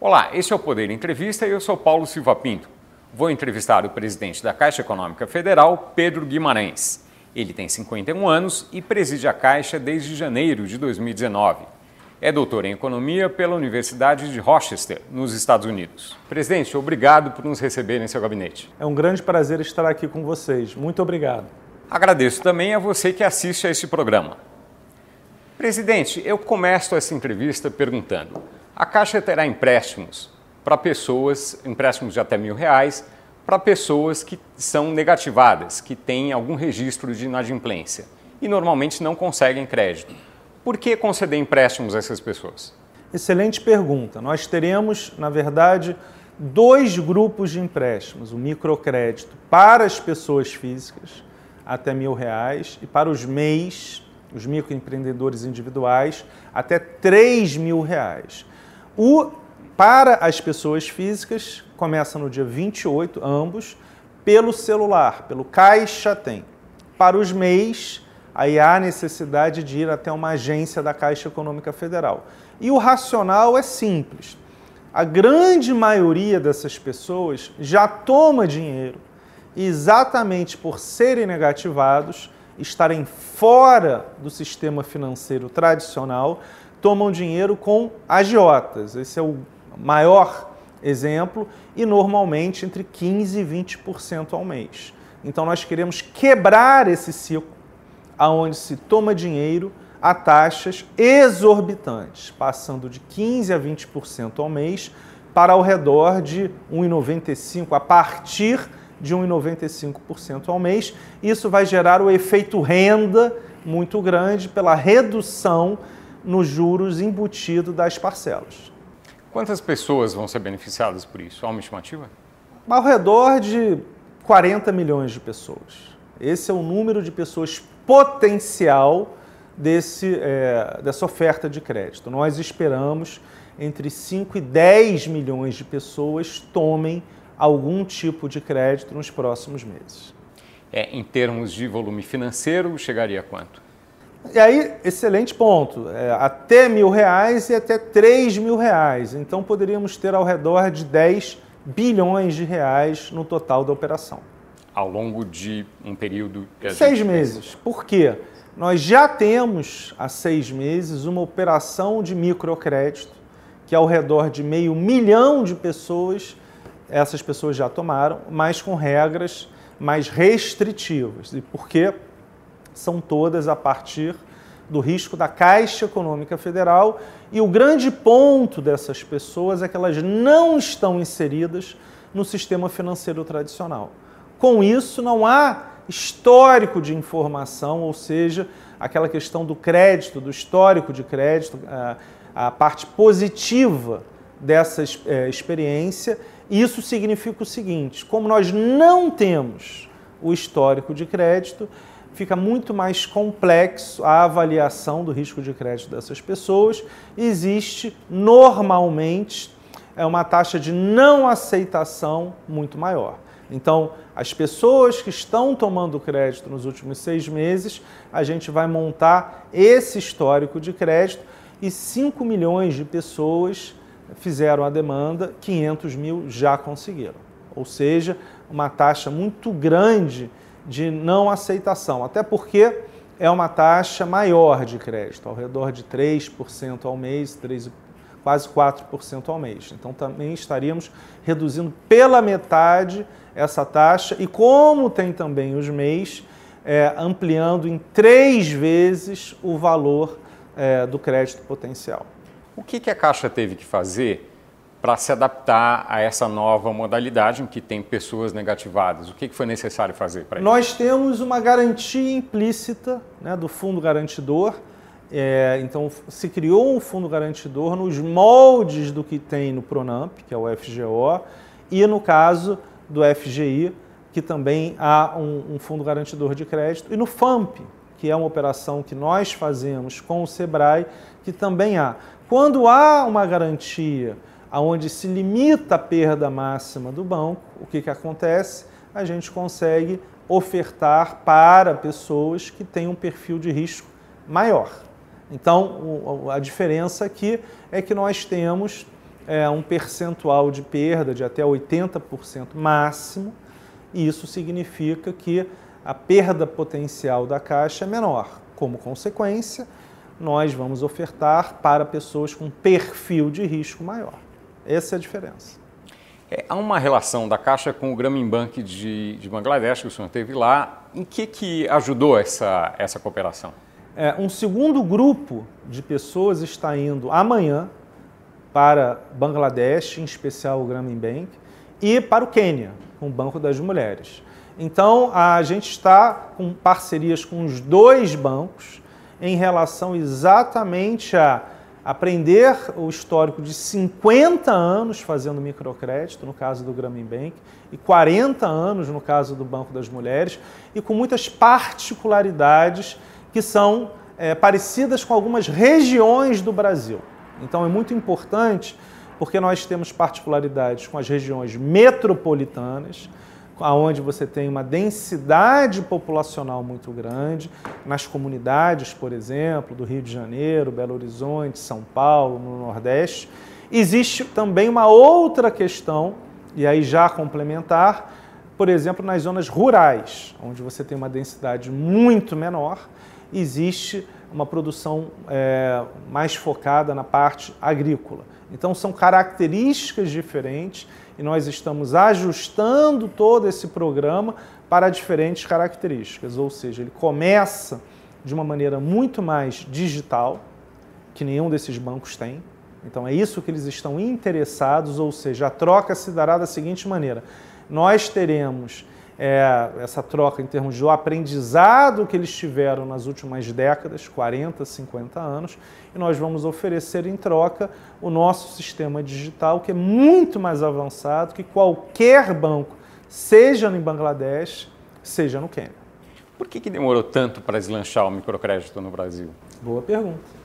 Olá, esse é o Poder Entrevista e eu sou Paulo Silva Pinto. Vou entrevistar o presidente da Caixa Econômica Federal, Pedro Guimarães. Ele tem 51 anos e preside a Caixa desde janeiro de 2019. É doutor em economia pela Universidade de Rochester, nos Estados Unidos. Presidente, obrigado por nos receber em seu gabinete. É um grande prazer estar aqui com vocês. Muito obrigado. Agradeço também a você que assiste a este programa. Presidente, eu começo essa entrevista perguntando: a Caixa terá empréstimos para pessoas, empréstimos de até mil reais, para pessoas que são negativadas, que têm algum registro de inadimplência e normalmente não conseguem crédito. Por que conceder empréstimos a essas pessoas? Excelente pergunta. Nós teremos, na verdade, dois grupos de empréstimos: o microcrédito para as pessoas físicas até mil reais e para os MEIs, os microempreendedores individuais, até três mil reais. O, para as pessoas físicas, começa no dia 28, ambos, pelo celular, pelo Caixa Tem. Para os MEIs, aí há necessidade de ir até uma agência da Caixa Econômica Federal. E o racional é simples. A grande maioria dessas pessoas já toma dinheiro exatamente por serem negativados, estarem fora do sistema financeiro tradicional, tomam dinheiro com agiotas. Esse é o maior exemplo e normalmente entre 15 e 20% ao mês. Então nós queremos quebrar esse ciclo aonde se toma dinheiro a taxas exorbitantes, passando de 15 a 20% ao mês para ao redor de 1,95 a partir de 1,95% ao mês. Isso vai gerar o efeito renda muito grande pela redução nos juros embutido das parcelas. Quantas pessoas vão ser beneficiadas por isso? Há uma estimativa? Ao redor de 40 milhões de pessoas. Esse é o número de pessoas potencial desse, é, dessa oferta de crédito. Nós esperamos entre 5 e 10 milhões de pessoas tomem algum tipo de crédito nos próximos meses. É, em termos de volume financeiro, chegaria a quanto? E aí, excelente ponto. É, até mil reais e até três mil reais. Então poderíamos ter ao redor de 10 bilhões de reais no total da operação. Ao longo de um período. Seis gente... meses. Por quê? Nós já temos há seis meses uma operação de microcrédito que ao redor de meio milhão de pessoas essas pessoas já tomaram, mas com regras mais restritivas. E por quê? São todas a partir do risco da Caixa Econômica Federal. E o grande ponto dessas pessoas é que elas não estão inseridas no sistema financeiro tradicional. Com isso, não há histórico de informação, ou seja, aquela questão do crédito, do histórico de crédito, a, parte positiva dessa é, experiência isso significa o seguinte: como nós não temos o histórico de crédito, fica muito mais complexo a avaliação do risco de crédito dessas pessoas. Existe normalmente é uma taxa de não aceitação muito maior. Então, as pessoas que estão tomando crédito nos últimos seis meses, a gente vai montar esse histórico de crédito e 5 milhões de pessoas fizeram a demanda, 500 mil já conseguiram. Ou seja, uma taxa muito grande de não aceitação, até porque é uma taxa maior de crédito, ao redor de 3% ao mês, 3, quase 4% ao mês. Então também estaríamos reduzindo pela metade essa taxa e como tem também os MEIs, é, ampliando em três vezes o valor é, do crédito potencial. O que, que a Caixa teve que fazer para se adaptar a essa nova modalidade em que tem pessoas negativadas? O que, foi necessário fazer para isso? Nós temos uma garantia implícita né, do fundo garantidor. É, então, se criou um fundo garantidor nos moldes do que tem no Pronamp, que é o FGO, e no caso do FGI, que também há um, um fundo garantidor de crédito, e no FAMP, que é uma operação que nós fazemos com o SEBRAE, que também há. Quando há uma garantia onde se limita a perda máxima do banco, o que, que acontece? A gente consegue ofertar para pessoas que têm um perfil de risco maior. Então, a diferença aqui é que nós temos é, um percentual de perda de até 80% máximo, e isso significa que a perda potencial da Caixa é menor. Como consequência, nós vamos ofertar para pessoas com perfil de risco maior. Essa é a diferença. É, há uma relação da Caixa com o Grameen Bank de, de Bangladesh, que o senhor teve lá. Em que, que ajudou essa, essa cooperação? É, um segundo grupo de pessoas está indo amanhã para Bangladesh, em especial o Grameen Bank, e para o Quênia, com o Banco das Mulheres. Então, a gente está com parcerias com os dois bancos em relação exatamente a aprender o histórico de 50 anos fazendo microcrédito, no caso do Grameen Bank, e 40 anos no caso do Banco das Mulheres, e com muitas particularidades que são é, parecidas com algumas regiões do Brasil. Então é muito importante porque nós temos particularidades com as regiões metropolitanas, onde você tem uma densidade populacional muito grande, nas comunidades, por exemplo, do Rio de Janeiro, Belo Horizonte, São Paulo, no Nordeste. Existe também uma outra questão, e aí já complementar, por exemplo, nas zonas rurais, onde você tem uma densidade muito menor, existe uma produção é, mais focada na parte agrícola. Então, são características diferentes e nós estamos ajustando todo esse programa para diferentes características. Ou seja, ele começa de uma maneira muito mais digital, que nenhum desses bancos tem. Então, é isso que eles estão interessados, ou seja, a troca se dará da seguinte maneira: nós teremos é, essa troca em termos do aprendizado que eles tiveram nas últimas décadas, 40, 50 anos, e nós vamos oferecer em troca o nosso sistema digital, que é muito mais avançado que qualquer banco, seja no Bangladesh, seja no Quênia. Por que, que demorou tanto para deslanchar o microcrédito no Brasil? Boa pergunta.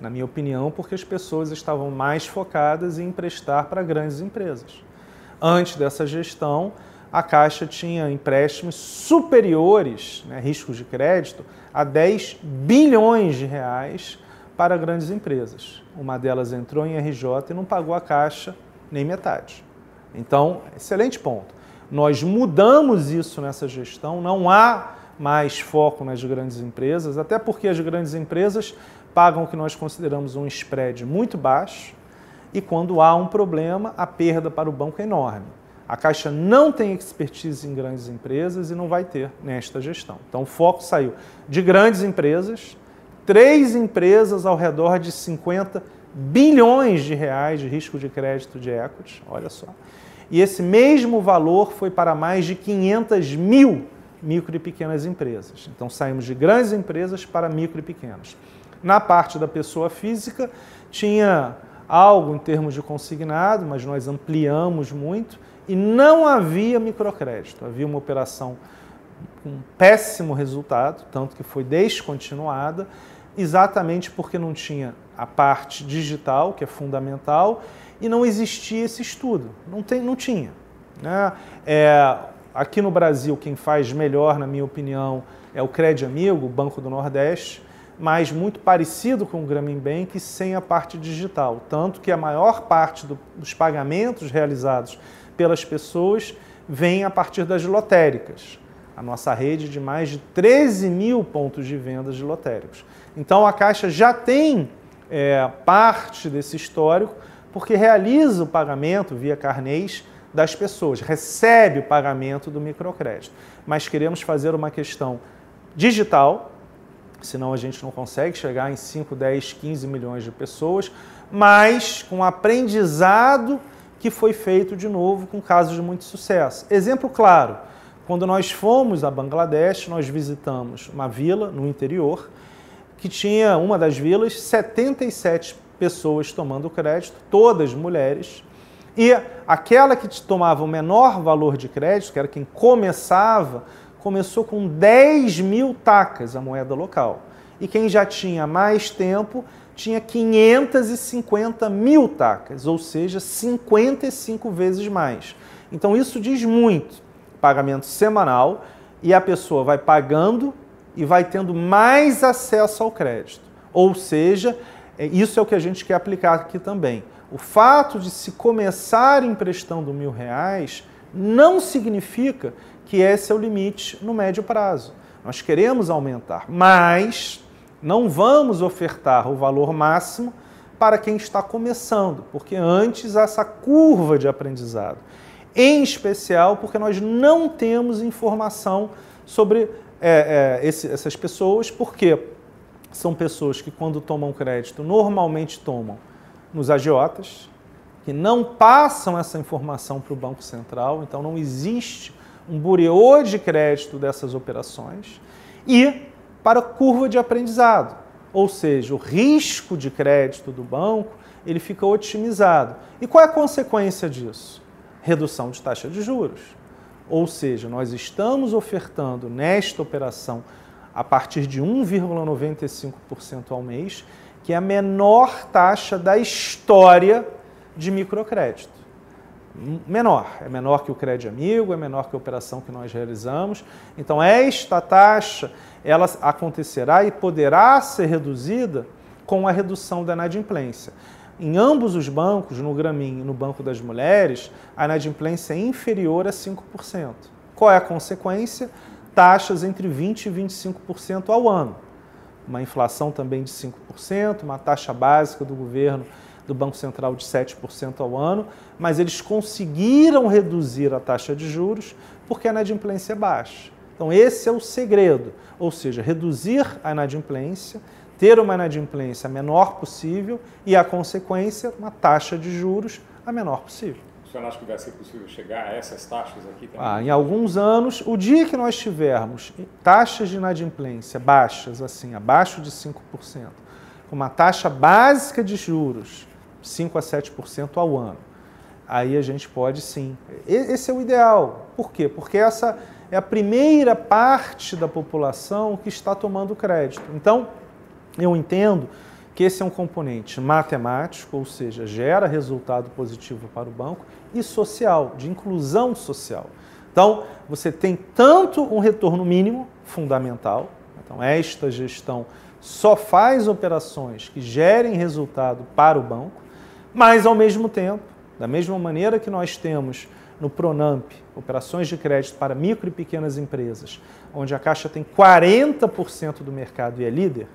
Na minha opinião, porque as pessoas estavam mais focadas em emprestar para grandes empresas. Antes dessa gestão, a Caixa tinha empréstimos superiores, né, riscos de crédito, a 10 bilhões de reais para grandes empresas. Uma delas entrou em RJ e não pagou a Caixa nem metade. Então, excelente ponto. Nós mudamos isso nessa gestão, não há mais foco nas grandes empresas, até porque as grandes empresas pagam o que nós consideramos um spread muito baixo e quando há um problema, a perda para o banco é enorme. A Caixa não tem expertise em grandes empresas e não vai ter nesta gestão. Então, o foco saiu de grandes empresas, três empresas ao redor de 50 bilhões de reais de risco de crédito de equity, olha só. E esse mesmo valor foi para mais de 500 mil micro e pequenas empresas. Então, saímos de grandes empresas para micro e pequenas. Na parte da pessoa física, tinha algo em termos de consignado, mas nós ampliamos muito e não havia microcrédito. Havia uma operação com péssimo resultado, tanto que foi descontinuada, exatamente porque não tinha a parte digital, que é fundamental, e não existia esse estudo. Não, tem, não tinha. Né? É, aqui no Brasil, quem faz melhor, na minha opinião, é o Crédito Amigo, o Banco do Nordeste, mas muito parecido com o Grameen Bank, sem a parte digital. Tanto que a maior parte do, dos pagamentos realizados pelas pessoas vem a partir das lotéricas. A nossa rede de mais de 13 mil pontos de vendas de lotéricos. Então a Caixa já tem é, parte desse histórico porque realiza o pagamento via carnês das pessoas, recebe o pagamento do microcrédito. Mas queremos fazer uma questão digital, senão a gente não consegue chegar em 5, 10, 15 milhões de pessoas, mas com aprendizado que foi feito de novo com casos de muito sucesso. Exemplo claro, quando nós fomos a Bangladesh, nós visitamos uma vila no interior que tinha uma das vilas 77 pessoas tomando crédito, todas mulheres, e aquela que tomava o menor valor de crédito, que era quem começava, começou com 10 mil tacas, a moeda local. E quem já tinha mais tempo tinha 550 mil tacas, ou seja, 55 vezes mais. Então isso diz muito. Pagamento semanal e a pessoa vai pagando e vai tendo mais acesso ao crédito. Ou seja, é, isso é o que a gente quer aplicar aqui também. O fato de se começar emprestando mil reais não significa que esse é o limite no médio prazo. Nós queremos aumentar, mas não vamos ofertar o valor máximo para quem está começando, porque antes essa curva de aprendizado, em especial porque nós não temos informação sobre é, é, esse, essas pessoas, porque são pessoas que, quando tomam crédito, normalmente tomam nos agiotas, que não passam essa informação para o Banco Central, então não existe um bureau de crédito dessas operações, e para a curva de aprendizado, ou seja, o risco de crédito do banco ele fica otimizado. E qual é a consequência disso? Redução de taxa de juros. Ou seja, nós estamos ofertando nesta operação a partir de 1,95% ao mês, que é a menor taxa da história de microcrédito. Menor, é menor que o crédito amigo, é menor que a operação que nós realizamos. Então, esta taxa ela acontecerá e poderá ser reduzida com a redução da inadimplência. Em ambos os bancos, no Gramin e no Banco das Mulheres, a inadimplência é inferior a 5%. Qual é a consequência? Taxas entre 20% e 25% ao ano. Uma inflação também de 5%, uma taxa básica do governo do Banco Central de 7% ao ano, mas eles conseguiram reduzir a taxa de juros porque a inadimplência é baixa. Então, esse é o segredo, ou seja, reduzir a inadimplência ter uma inadimplência menor possível e, a consequência, uma taxa de juros a menor possível. O senhor acha que vai ser possível chegar a essas taxas aqui também? Ah, em alguns anos, o dia que nós tivermos taxas de inadimplência baixas, assim, abaixo de 5%, com uma taxa básica de juros 5 a 7% ao ano, aí a gente pode sim. Esse é o ideal. Por quê? Porque essa é a primeira parte da população que está tomando crédito. Então, eu entendo que esse é um componente matemático, ou seja, gera resultado positivo para o banco, e social, de inclusão social. Então, você tem tanto um retorno mínimo, fundamental, então esta gestão só faz operações que gerem resultado para o banco, mas ao mesmo tempo, da mesma maneira que nós temos no Pronamp, operações de crédito para micro e pequenas empresas, onde a Caixa tem 40% do mercado e é líder,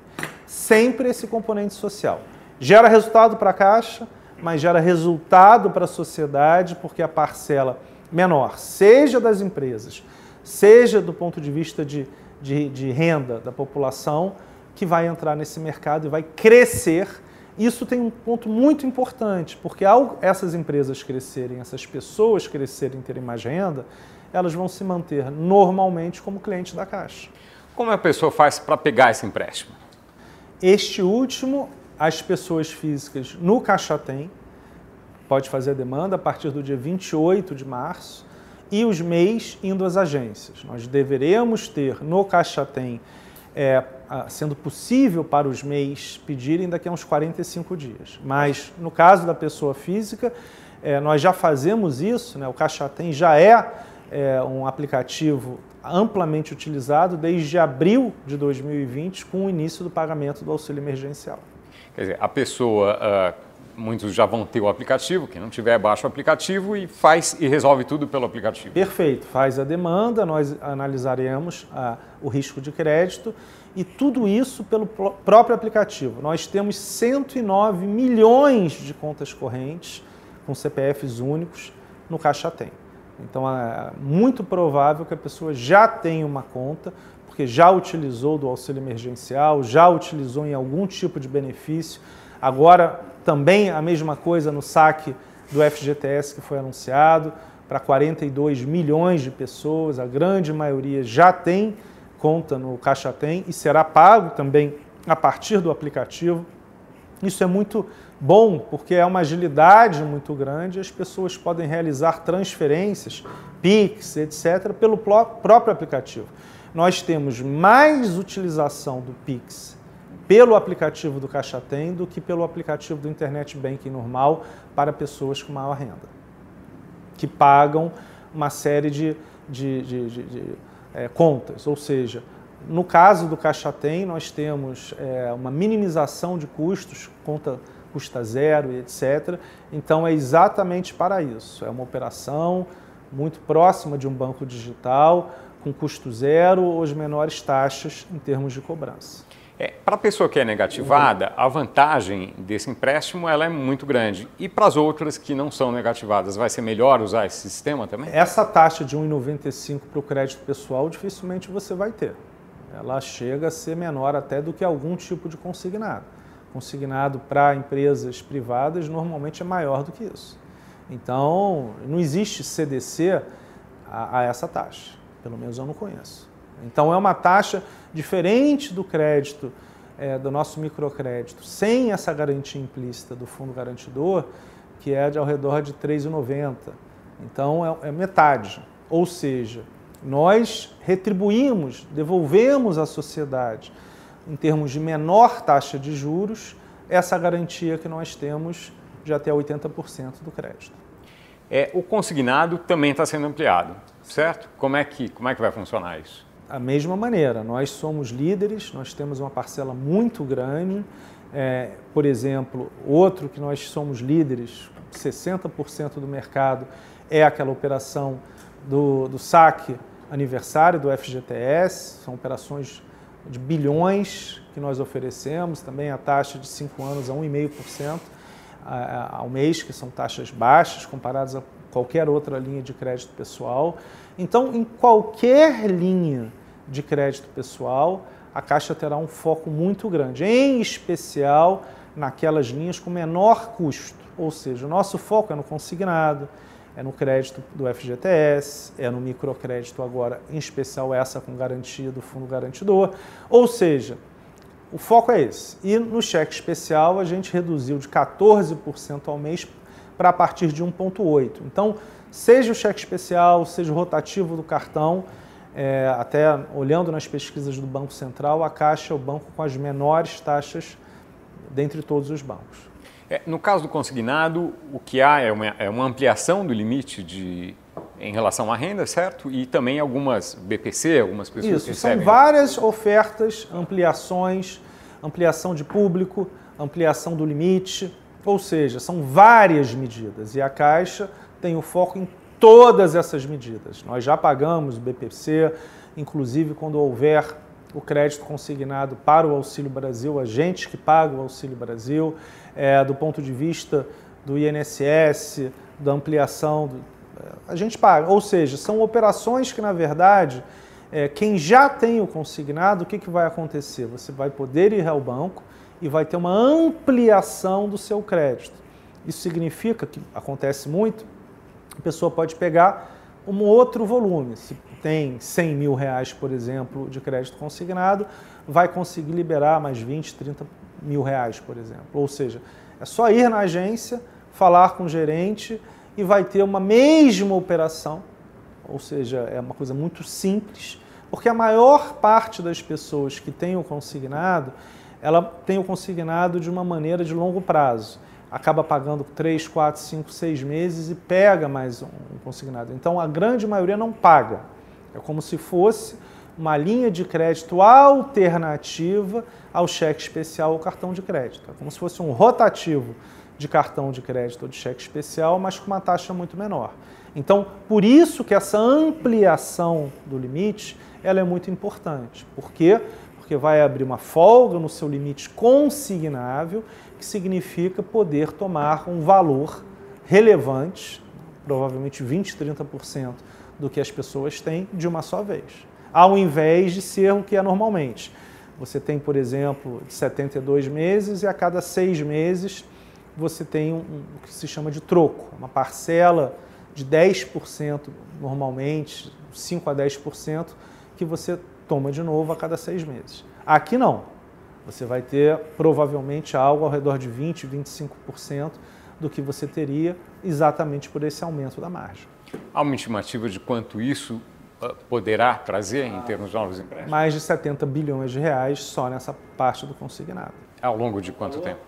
sempre esse componente social. Gera resultado para a Caixa, mas gera resultado para a sociedade, porque a parcela menor, seja das empresas, seja do ponto de vista de, de, de renda da população, que vai entrar nesse mercado e vai crescer. Isso tem um ponto muito importante, porque ao essas empresas crescerem, essas pessoas crescerem, terem mais renda, elas vão se manter normalmente como cliente da Caixa. Como a pessoa faz para pegar esse empréstimo? Este último, as pessoas físicas no Caixa Tem, pode fazer a demanda a partir do dia 28 de março, e os MEIs indo às agências. Nós deveremos ter no Caixa Tem, é, sendo possível para os MEIs pedirem daqui a uns 45 dias. Mas no caso da pessoa física, é, nós já fazemos isso, né? o Caixa Tem já é, é um aplicativo amplamente utilizado desde abril de 2020, com o início do pagamento do auxílio emergencial. Quer dizer, a pessoa, uh, muitos já vão ter o aplicativo, quem não tiver, baixa o aplicativo e faz e resolve tudo pelo aplicativo. Perfeito, faz a demanda, nós analisaremos uh, o risco de crédito e tudo isso pelo próprio aplicativo. Nós temos 109 milhões de contas correntes com CPFs únicos no Caixa Tem. Então é muito provável que a pessoa já tenha uma conta, porque já utilizou do auxílio emergencial, já utilizou em algum tipo de benefício. Agora também a mesma coisa no saque do FGTS que foi anunciado para 42 milhões de pessoas, a grande maioria já tem conta no Caixa Tem e será pago também a partir do aplicativo. Isso é muito bom porque é uma agilidade muito grande, as pessoas podem realizar transferências, Pix, etc., pelo próprio aplicativo. Nós temos mais utilização do Pix pelo aplicativo do Caixa Tem do que pelo aplicativo do Internet Banking normal para pessoas com maior renda, que pagam uma série de, de, de, de, de é, contas, ou seja, no caso do Caixa Tem, nós temos é, uma minimização de custos, conta custa zero e etc. Então é exatamente para isso. É uma operação muito próxima de um banco digital, com custo zero ou as menores taxas em termos de cobrança. É, para a pessoa que é negativada, a vantagem desse empréstimo ela é muito grande. E para as outras que não são negativadas, vai ser melhor usar esse sistema também? Essa taxa de 1,95 para o crédito pessoal dificilmente você vai ter. Ela chega a ser menor até do que algum tipo de consignado. Consignado para empresas privadas normalmente é maior do que isso. Então, não existe CDC a, a essa taxa. Pelo menos eu não conheço. Então é uma taxa diferente do crédito, é, do nosso microcrédito, sem essa garantia implícita do fundo garantidor, que é de ao redor de R$ 3,90. Então é, é metade. Ou seja, nós retribuímos, devolvemos à sociedade, em termos de menor taxa de juros, essa garantia que nós temos de até 80% do crédito. É, o consignado também está sendo ampliado, certo? Como é, que, como é que vai funcionar isso? A mesma maneira, nós somos líderes, nós temos uma parcela muito grande. É, por exemplo, outro que nós somos líderes, 60% do mercado, é aquela operação do, do saque aniversário do FGTS, são operações de bilhões que nós oferecemos, também a taxa de 5 anos a 1,5% ao mês, que são taxas baixas comparadas a qualquer outra linha de crédito pessoal. Então, em qualquer linha de crédito pessoal, a Caixa terá um foco muito grande, em especial naquelas linhas com menor custo. Ou seja, o nosso foco é no consignado, é no crédito do FGTS, é no microcrédito agora, em especial essa com garantia do fundo garantidor. Ou seja, o foco é esse. E no cheque especial a gente reduziu de 14% ao mês para a partir de 1,8%. Então, seja o cheque especial, seja o rotativo do cartão, é, até olhando nas pesquisas do Banco Central, a Caixa é o banco com as menores taxas dentre todos os bancos. É, no caso do consignado, o que há é uma, é uma ampliação do limite de, em relação à renda, certo? E também algumas BPC, algumas pessoas Isso, são várias ofertas, ampliações, ampliação de público, ampliação do limite, ou seja, são várias medidas. E a Caixa tem o foco em todas essas medidas. Nós já pagamos o BPC, inclusive quando houver o crédito consignado para o Auxílio Brasil, a gente que paga o Auxílio Brasil, é, do ponto de vista do INSS, da ampliação, do, é, a gente paga. Ou seja, são operações que, na verdade, é, quem já tem o consignado, o que, que vai acontecer? Você vai poder ir ao banco e vai ter uma ampliação do seu crédito. Isso significa que acontece muito, a pessoa pode pegar um outro volume. Se tem 100 mil reais, por exemplo, de crédito consignado, vai conseguir liberar mais 20, 30 mil reais, por exemplo. Ou seja, é só ir na agência, falar com o gerente e vai ter uma mesma operação. Ou seja, é uma coisa muito simples, porque a maior parte das pessoas que tem o consignado, ela tem o consignado de uma maneira de longo prazo acaba pagando 3, 4, 5, 6 meses e pega mais um consignado. Então a grande maioria não paga. É como se fosse uma linha de crédito alternativa ao cheque especial ou cartão de crédito. É como se fosse um rotativo de cartão de crédito ou de cheque especial, mas com uma taxa muito menor. Então, por isso que essa ampliação do limite ela é muito importante. Por quê? Porque vai abrir uma folga no seu limite consignável que significa poder tomar um valor relevante, provavelmente 20, 30% do que as pessoas têm de uma só vez, ao invés de ser o que é normalmente. Você tem, por exemplo, 72 meses e a cada seis meses você tem um, o que se chama de troco, uma parcela de 10% normalmente, 5 a 10%, que você toma de novo a cada seis meses. Aqui não você vai ter provavelmente algo ao redor de 20, 25% do que você teria exatamente por esse aumento da margem. Há uma estimativa de quanto isso ah, poderá trazer em termos de novos empréstimos? Mais de 70 bilhões de reais só nessa parte do consignado. Ao longo de quanto tempo?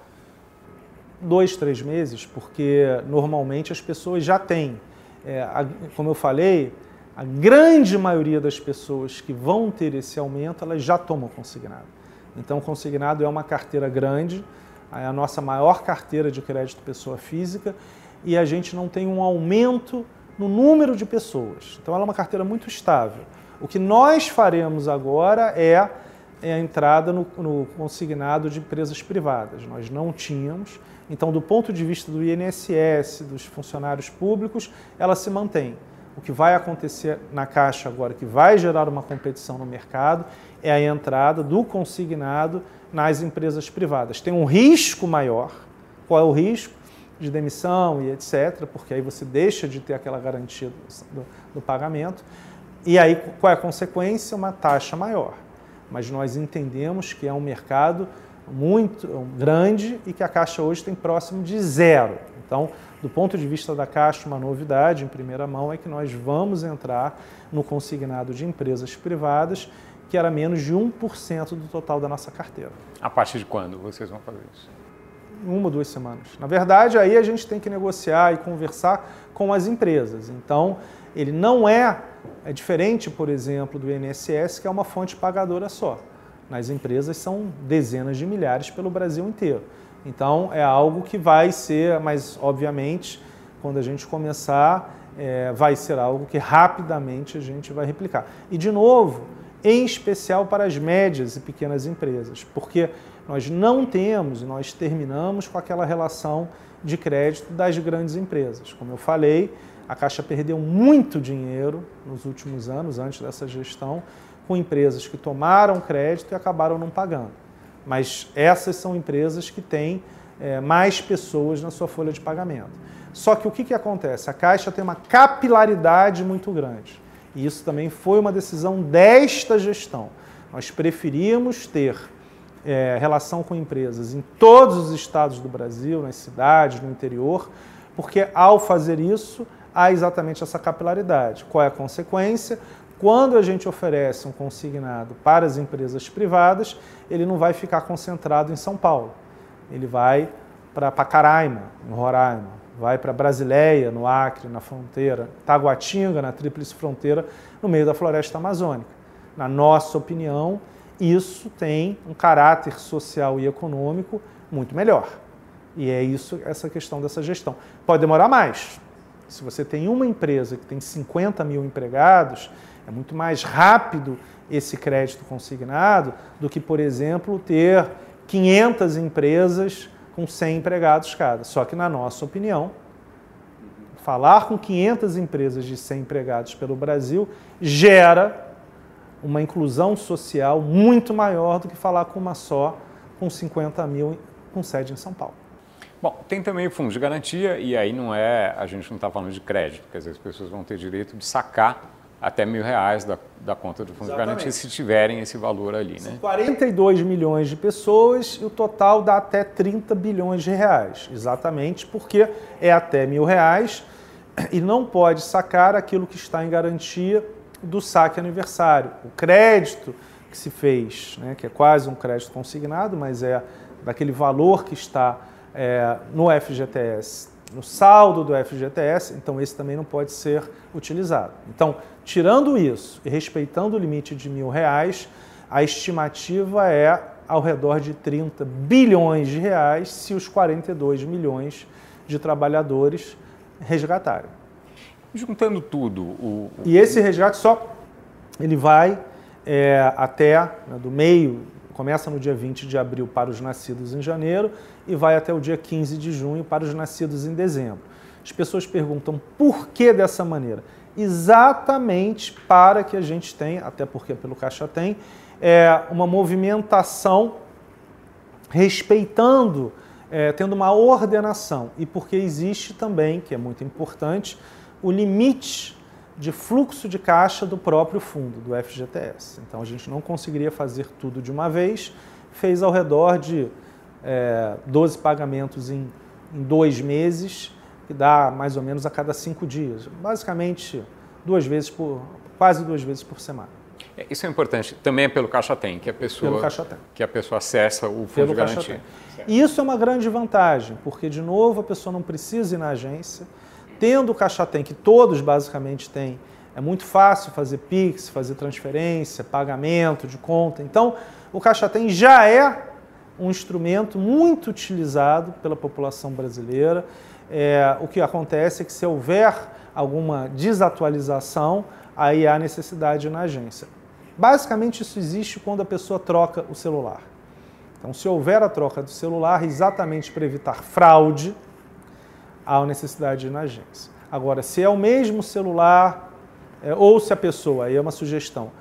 Dois, três meses, porque normalmente as pessoas já têm. É, a, como eu falei, a grande maioria das pessoas que vão ter esse aumento, elas já tomam consignado. Então, consignado é uma carteira grande, é a nossa maior carteira de crédito pessoa física, e a gente não tem um aumento no número de pessoas. Então ela é uma carteira muito estável. O que nós faremos agora é, é a entrada no, no consignado de empresas privadas. Nós não tínhamos. Então, do ponto de vista do INSS, dos funcionários públicos, ela se mantém. O que vai acontecer na Caixa agora, que vai gerar uma competição no mercado, é a entrada do consignado nas empresas privadas. Tem um risco maior. Qual é o risco? De demissão e etc., porque aí você deixa de ter aquela garantia do, do pagamento. E aí, qual é a consequência? Uma taxa maior. Mas nós entendemos que é um mercado muito grande e que a Caixa hoje tem próximo de zero. Então, do ponto de vista da Caixa, uma novidade em primeira mão é que nós vamos entrar no consignado de empresas privadas, que era menos de 1% do total da nossa carteira. A partir de quando vocês vão fazer isso? Uma ou duas semanas. Na verdade, aí a gente tem que negociar e conversar com as empresas. Então, ele não é, é diferente, por exemplo, do INSS, que é uma fonte pagadora só. Nas empresas são dezenas de milhares pelo Brasil inteiro. Então é algo que vai ser, mas obviamente, quando a gente começar, é, vai ser algo que rapidamente a gente vai replicar. E de novo, em especial para as médias e pequenas empresas, porque nós não temos, nós terminamos com aquela relação de crédito das grandes empresas. Como eu falei, a Caixa perdeu muito dinheiro nos últimos anos, antes dessa gestão, com empresas que tomaram crédito e acabaram não pagando. Mas essas são empresas que têm é, mais pessoas na sua folha de pagamento. Só que o que, que acontece? A Caixa tem uma capilaridade muito grande. E isso também foi uma decisão desta gestão. Nós preferimos ter é, relação com empresas em todos os estados do Brasil, nas cidades, no interior, porque ao fazer isso, há exatamente essa capilaridade. Qual é a consequência? Quando a gente oferece um consignado para as empresas privadas, ele não vai ficar concentrado em São Paulo. Ele vai para Pacaraima, no Roraima, vai para Brasileia, no Acre, na fronteira, Taguatinga, na tríplice fronteira, no meio da floresta amazônica. Na nossa opinião, isso tem um caráter social e econômico muito melhor. E é isso, essa questão dessa gestão. Pode demorar mais. Se você tem uma empresa que tem 50 mil empregados, é muito mais rápido esse crédito consignado do que, por exemplo, ter 500 empresas com 100 empregados cada. Só que, na nossa opinião, falar com 500 empresas de 100 empregados pelo Brasil gera uma inclusão social muito maior do que falar com uma só, com 50 mil, com sede em São Paulo. Bom, tem também o fundo de garantia, e aí não é, a gente não está falando de crédito, quer dizer, as pessoas vão ter direito de sacar até mil reais da, da conta do fundo Exatamente. de garantia se tiverem esse valor ali. Né? 42 milhões de pessoas e o total dá até 30 bilhões de reais. Exatamente porque é até mil reais e não pode sacar aquilo que está em garantia do saque aniversário. O crédito que se fez, né, que é quase um crédito consignado, mas é daquele valor que está é, no FGTS no saldo do FGTS, então esse também não pode ser utilizado. Então, tirando isso e respeitando o limite de mil reais, a estimativa é ao redor de 30 bilhões de reais se os 42 milhões de trabalhadores resgatarem. Juntando tudo, o... e esse resgate só ele vai é, até né, do meio começa no dia 20 de abril para os nascidos em janeiro e vai até o dia 15 de junho para os nascidos em dezembro. As pessoas perguntam por que dessa maneira? Exatamente para que a gente tenha, até porque pelo Caixa tem, é, uma movimentação respeitando, é, tendo uma ordenação. E porque existe também, que é muito importante, o limite de fluxo de caixa do próprio fundo, do FGTS. Então a gente não conseguiria fazer tudo de uma vez, fez ao redor de é, 12 pagamentos em, em dois meses, que dá mais ou menos a cada cinco dias. Basicamente, duas vezes por, quase duas vezes por semana. É, isso é importante. Também é pelo Caixa Tem, que a pessoa, que a pessoa acessa o fundo pelo de garantia. E isso é uma grande vantagem, porque, de novo, a pessoa não precisa ir na agência, Tendo o Caixa Tem, que todos basicamente têm, é muito fácil fazer Pix, fazer transferência, pagamento de conta. Então, o Caixa Tem já é um instrumento muito utilizado pela população brasileira. É, o que acontece é que se houver alguma desatualização, aí há necessidade na agência. Basicamente, isso existe quando a pessoa troca o celular. Então, se houver a troca do celular, exatamente para evitar fraude, há necessidade de ir na agência. Agora, se é o mesmo celular, é, ou se a pessoa, aí é uma sugestão,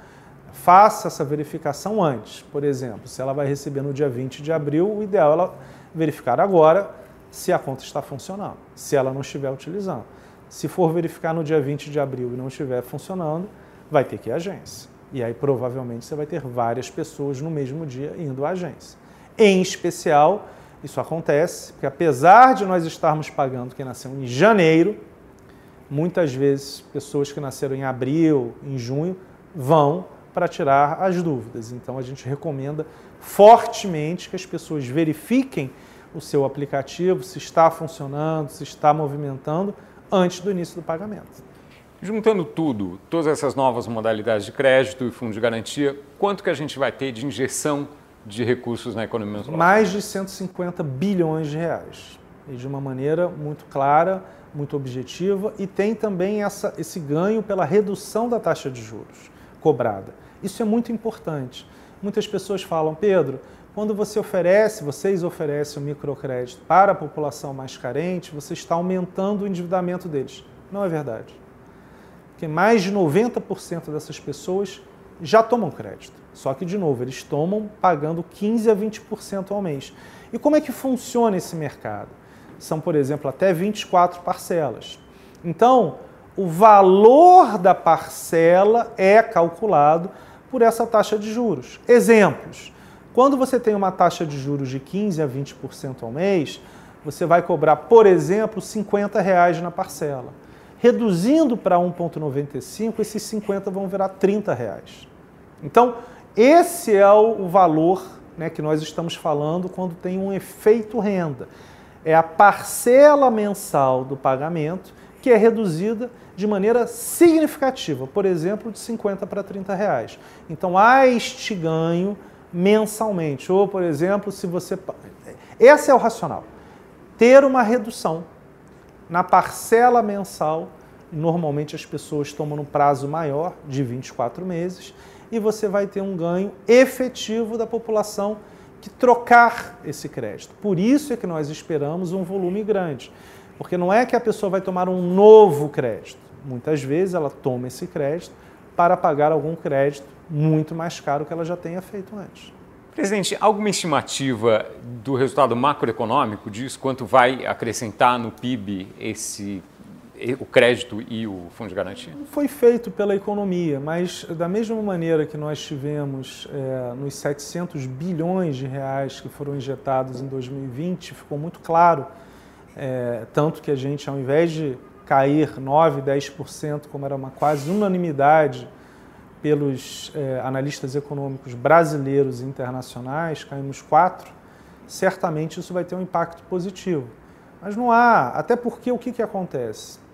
faça essa verificação antes. Por exemplo, se ela vai receber no dia 20 de abril, o ideal é ela verificar agora se a conta está funcionando, se ela não estiver utilizando. Se for verificar no dia 20 de abril e não estiver funcionando, vai ter que ir à agência. E aí provavelmente você vai ter várias pessoas no mesmo dia indo à agência. Em especial, isso acontece porque apesar de nós estarmos pagando quem nasceu em janeiro, muitas vezes pessoas que nasceram em abril, em junho, vão para tirar as dúvidas. Então a gente recomenda fortemente que as pessoas verifiquem o seu aplicativo, se está funcionando, se está movimentando, antes do início do pagamento. Juntando tudo, todas essas novas modalidades de crédito e fundo de garantia, quanto que a gente vai ter de injeção de recursos na economia nacional? Mais de 150 bilhões de reais. E de uma maneira muito clara, muito objetiva, e tem também essa, esse ganho pela redução da taxa de juros cobrada. Isso é muito importante. Muitas pessoas falam, Pedro, quando você oferece, vocês oferecem o microcrédito para a população mais carente, você está aumentando o endividamento deles. Não é verdade. Porque mais de 90% dessas pessoas já tomam crédito. Só que, de novo, eles tomam pagando 15% a 20% ao mês. E como é que funciona esse mercado? São, por exemplo, até 24 parcelas. Então, o valor da parcela é calculado por essa taxa de juros. Exemplos. Quando você tem uma taxa de juros de 15 a 20% ao mês, você vai cobrar, por exemplo, 50 reais na parcela. Reduzindo para 1,95, esses 50 vão virar 30 reais. Então, esse é o valor né, que nós estamos falando quando tem um efeito renda. É a parcela mensal do pagamento que é reduzida de maneira significativa, por exemplo, de 50 para 30 reais. Então há este ganho mensalmente. Ou, por exemplo, se você. Esse é o racional. Ter uma redução na parcela mensal. Normalmente as pessoas tomam no prazo maior, de 24 meses, e você vai ter um ganho efetivo da população que trocar esse crédito. Por isso é que nós esperamos um volume grande. Porque não é que a pessoa vai tomar um novo crédito. Muitas vezes ela toma esse crédito para pagar algum crédito muito mais caro que ela já tenha feito antes. Presidente, alguma estimativa do resultado macroeconômico diz quanto vai acrescentar no PIB esse o crédito e o fundo de garantia? Foi feito pela economia, mas da mesma maneira que nós tivemos é, nos 700 bilhões de reais que foram injetados em 2020, ficou muito claro, é, tanto que a gente, ao invés de cair 9, 10%, como era uma quase unanimidade pelos é, analistas econômicos brasileiros e internacionais, caímos 4, certamente isso vai ter um impacto positivo. Mas não há, até porque o que, que acontece?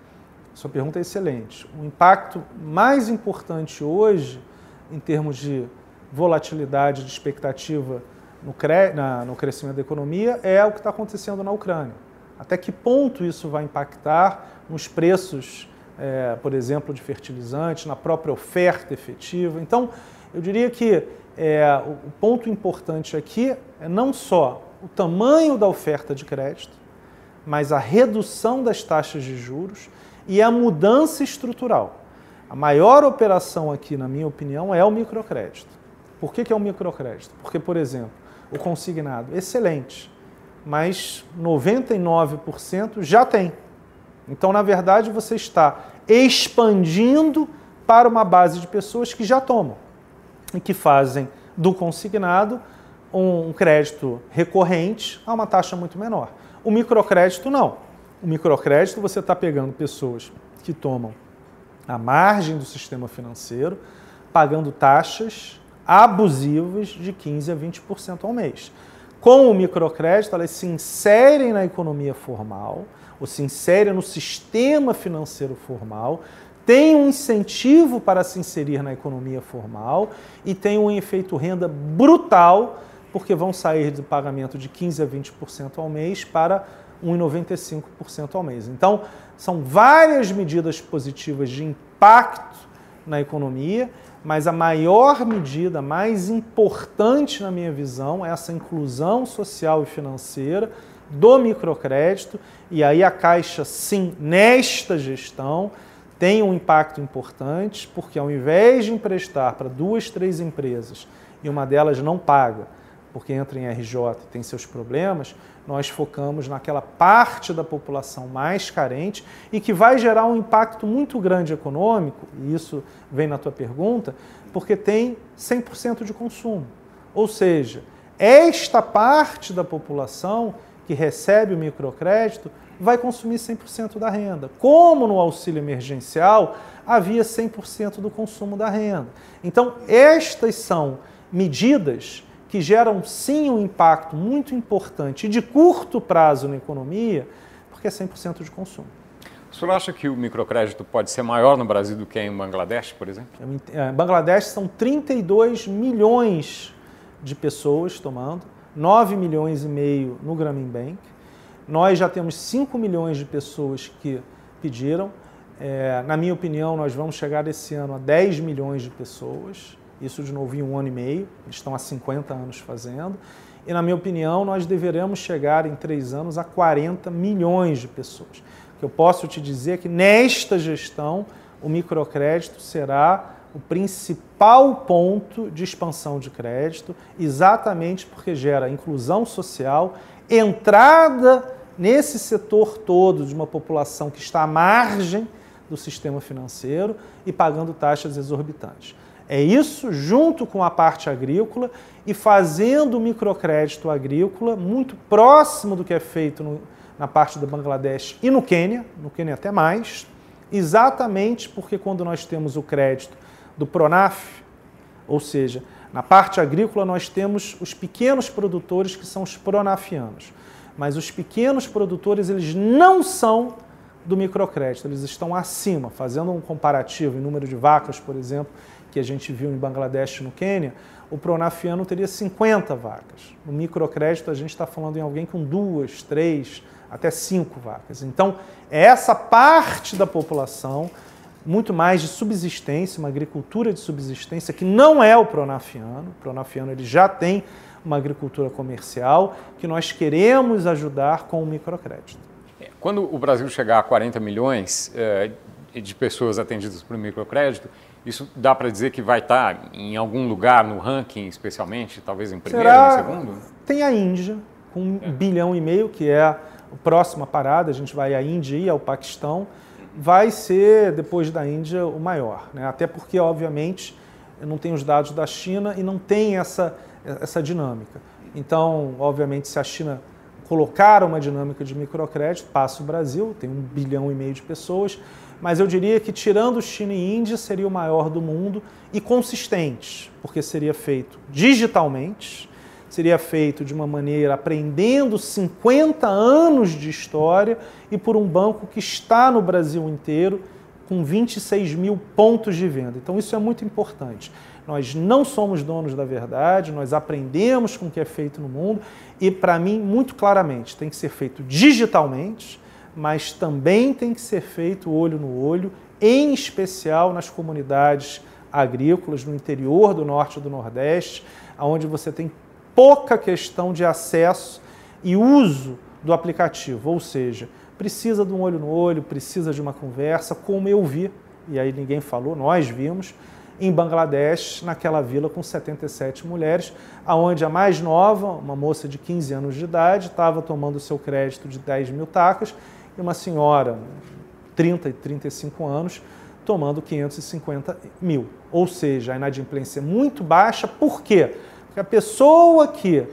Sua pergunta é excelente. O impacto mais importante hoje, em termos de volatilidade de expectativa no, cre... na, no crescimento da economia, é o que está acontecendo na Ucrânia. Até que ponto isso vai impactar nos preços é, por exemplo, de fertilizantes, na própria oferta efetiva. Então, eu diria que é, o ponto importante aqui é não só o tamanho da oferta de crédito, mas a redução das taxas de juros e a mudança estrutural. A maior operação aqui, na minha opinião, é o microcrédito. Por que, que é o microcrédito? Porque, por exemplo, o consignado, excelente, mas 99% já tem. Então, na verdade, você está expandindo para uma base de pessoas que já tomam e que fazem do consignado um crédito recorrente a uma taxa muito menor. O microcrédito não. O microcrédito você está pegando pessoas que tomam a margem do sistema financeiro, pagando taxas abusivas de 15 a 20% ao mês. Com o microcrédito, elas se inserem na economia formal, ou se insere no sistema financeiro formal, tem um incentivo para se inserir na economia formal e tem um efeito renda brutal porque vão sair do pagamento de 15% a 20% ao mês para 1,95% ao mês. Então, são várias medidas positivas de impacto na economia, mas a maior medida, mais importante na minha visão, é essa inclusão social e financeira do microcrédito. E aí a Caixa, sim, nesta gestão, tem um impacto importante, porque ao invés de emprestar para duas, três empresas e uma delas não paga, porque entra em RJ e tem seus problemas, nós focamos naquela parte da população mais carente e que vai gerar um impacto muito grande econômico, e isso vem na tua pergunta, porque tem 100% de consumo. Ou seja, esta parte da população que recebe o microcrédito vai consumir 100% da renda. Como no auxílio emergencial havia 100% do consumo da renda. Então, estas são medidas que geram sim um impacto muito importante e de curto prazo na economia, porque é 100% de consumo. O senhor acha que o microcrédito pode ser maior no Brasil do que em Bangladesh, por exemplo? Em é, Bangladesh são 32 milhões de pessoas tomando, 9 milhões e meio no Grameen Bank. Nós já temos 5 milhões de pessoas que pediram. É, na minha opinião, nós vamos chegar esse ano a 10 milhões de pessoas. Isso de novo em um ano e meio. Eles estão há 50 anos fazendo. E, na minha opinião, nós deveremos chegar em três anos a 40 milhões de pessoas. O que eu posso te dizer é que nesta gestão o microcrédito será o principal ponto de expansão de crédito, exatamente porque gera inclusão social, entrada nesse setor todo de uma população que está à margem do sistema financeiro e pagando taxas exorbitantes. É isso, junto com a parte agrícola e fazendo o microcrédito agrícola muito próximo do que é feito no, na parte do Bangladesh e no Quênia, no Quênia até mais, exatamente porque quando nós temos o crédito do Pronaf, ou seja, na parte agrícola nós temos os pequenos produtores que são os pronafianos. Mas os pequenos produtores eles não são do microcrédito, eles estão acima, fazendo um comparativo em número de vacas, por exemplo, que a gente viu em Bangladesh e no Quênia, o pronafiano teria 50 vacas. No microcrédito a gente está falando em alguém com duas, três, até cinco vacas. Então, essa parte da população muito mais de subsistência, uma agricultura de subsistência que não é o pronafiano. O pronafiano ele já tem uma agricultura comercial que nós queremos ajudar com o microcrédito. É, quando o Brasil chegar a 40 milhões é, de pessoas atendidas por microcrédito, isso dá para dizer que vai estar tá em algum lugar no ranking, especialmente, talvez em primeiro, Será... em segundo? Tem a Índia, com um é. bilhão e meio, que é a próxima parada, a gente vai à Índia e ao Paquistão vai ser, depois da Índia, o maior. Né? Até porque, obviamente, não tem os dados da China e não tem essa, essa dinâmica. Então, obviamente, se a China colocar uma dinâmica de microcrédito, passa o Brasil, tem um bilhão e meio de pessoas, mas eu diria que, tirando China e Índia, seria o maior do mundo e consistente, porque seria feito digitalmente, seria feito de uma maneira aprendendo 50 anos de história e por um banco que está no Brasil inteiro com 26 mil pontos de venda. Então isso é muito importante. Nós não somos donos da verdade, nós aprendemos com o que é feito no mundo e, para mim, muito claramente, tem que ser feito digitalmente, mas também tem que ser feito olho no olho, em especial nas comunidades agrícolas no interior do norte e do nordeste, onde você tem pouca questão de acesso e uso do aplicativo, ou seja, precisa de um olho no olho, precisa de uma conversa, como eu vi, e aí ninguém falou, nós vimos, em Bangladesh, naquela vila com 77 mulheres, aonde a mais nova, uma moça de 15 anos de idade, estava tomando seu crédito de 10 mil tacas, e uma senhora, 30 e 35 anos, tomando 550 mil. Ou seja, a inadimplência é muito baixa, por quê? Porque a pessoa que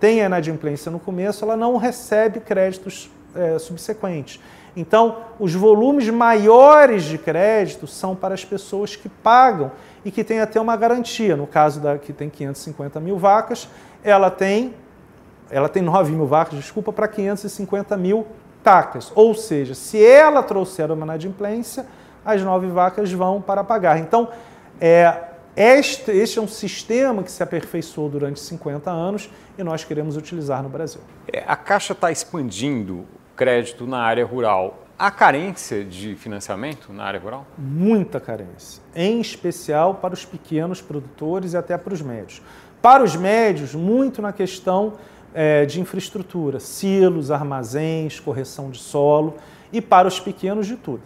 tem a inadimplência no começo, ela não recebe créditos é, subsequentes. Então, os volumes maiores de crédito são para as pessoas que pagam e que têm até uma garantia. No caso da que tem 550 mil vacas, ela tem, ela tem 9 mil vacas, desculpa, para 550 mil Ou seja, se ela trouxer uma inadimplência, as nove vacas vão para pagar. Então, é, Este, este é um sistema que se aperfeiçoou durante 50 anos e nós queremos utilizar no Brasil. É, a Caixa está expandindo crédito na área rural. Há carência de financiamento na área rural? Muita carência, em especial para os pequenos produtores e até para os médios. Para os médios, muito na questão é, de infraestrutura, silos, armazéns, correção de solo, e para os pequenos de tudo.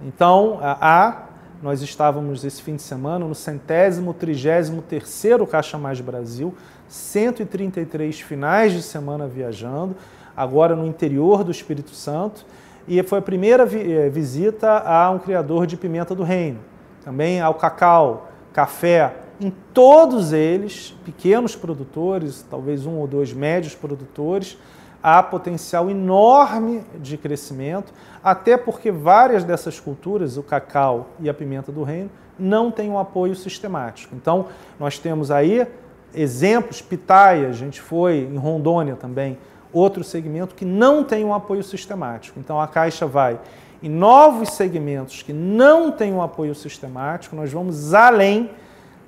Então, há, nós estávamos esse fim de semana no centésimo, trigésimo terceiro Caixa Mais Brasil, 133 finais de semana viajando, agora no interior do Espírito Santo, e foi a primeira vi eh, visita a um criador de pimenta do reino, também ao cacau, café, em todos eles, pequenos produtores, talvez um ou dois médios produtores, há potencial enorme de crescimento, até porque várias dessas culturas, o cacau e a pimenta do reino, não têm um apoio sistemático. Então, nós temos aí exemplos, Pitaia, a gente foi em Rondônia também, outro segmento que não tem um apoio sistemático. Então, a Caixa vai em novos segmentos que não têm um apoio sistemático, nós vamos além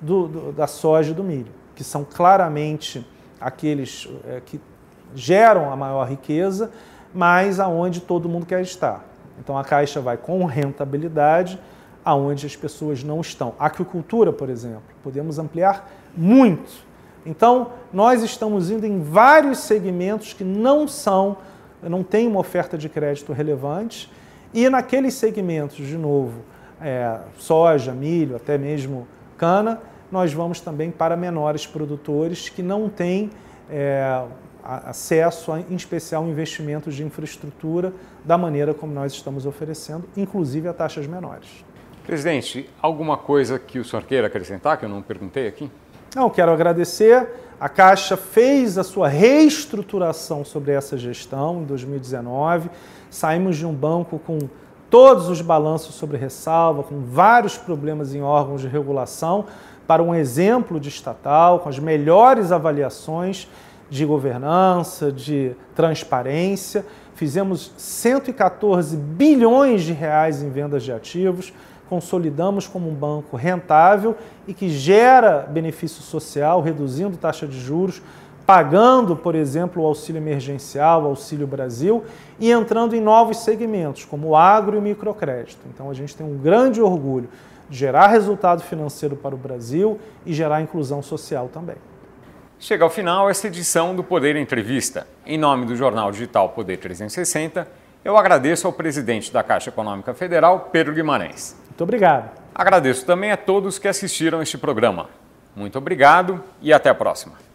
do, do, da soja e do milho, que são claramente aqueles é, que geram a maior riqueza, mas aonde todo mundo quer estar. Então a Caixa vai com rentabilidade aonde as pessoas não estão. Aquicultura, por exemplo, podemos ampliar muito. Então, nós estamos indo em vários segmentos que não são, não têm uma oferta de crédito relevante, e naqueles segmentos, de novo, é, soja, milho, até mesmo cana, nós vamos também para menores produtores que não têm é, acesso, a, em especial, investimentos de infraestrutura da maneira como nós estamos oferecendo, inclusive a taxas menores. Presidente, alguma coisa que o senhor queira acrescentar que eu não perguntei aqui? Não, quero agradecer. A Caixa fez a sua reestruturação sobre essa gestão em 2019. Saímos de um banco com todos os balanços sobre ressalva, com vários problemas em órgãos de regulação, para um exemplo de estatal, com as melhores avaliações de governança, de transparência. Fizemos 114 bilhões de reais em vendas de ativos, consolidamos como um banco rentável e que gera benefício social, reduzindo taxa de juros, pagando, por exemplo, o auxílio emergencial, o Auxílio Brasil, e entrando em novos segmentos, como o agro e o microcrédito. Então a gente tem um grande orgulho de gerar resultado financeiro para o Brasil e gerar inclusão social também. Chega ao final esta edição do Poder Entrevista. Em nome do jornal digital Poder 360, eu agradeço ao presidente da Caixa Econômica Federal, Pedro Guimarães. Muito obrigado. Agradeço também a todos que assistiram este programa. Muito obrigado e até a próxima.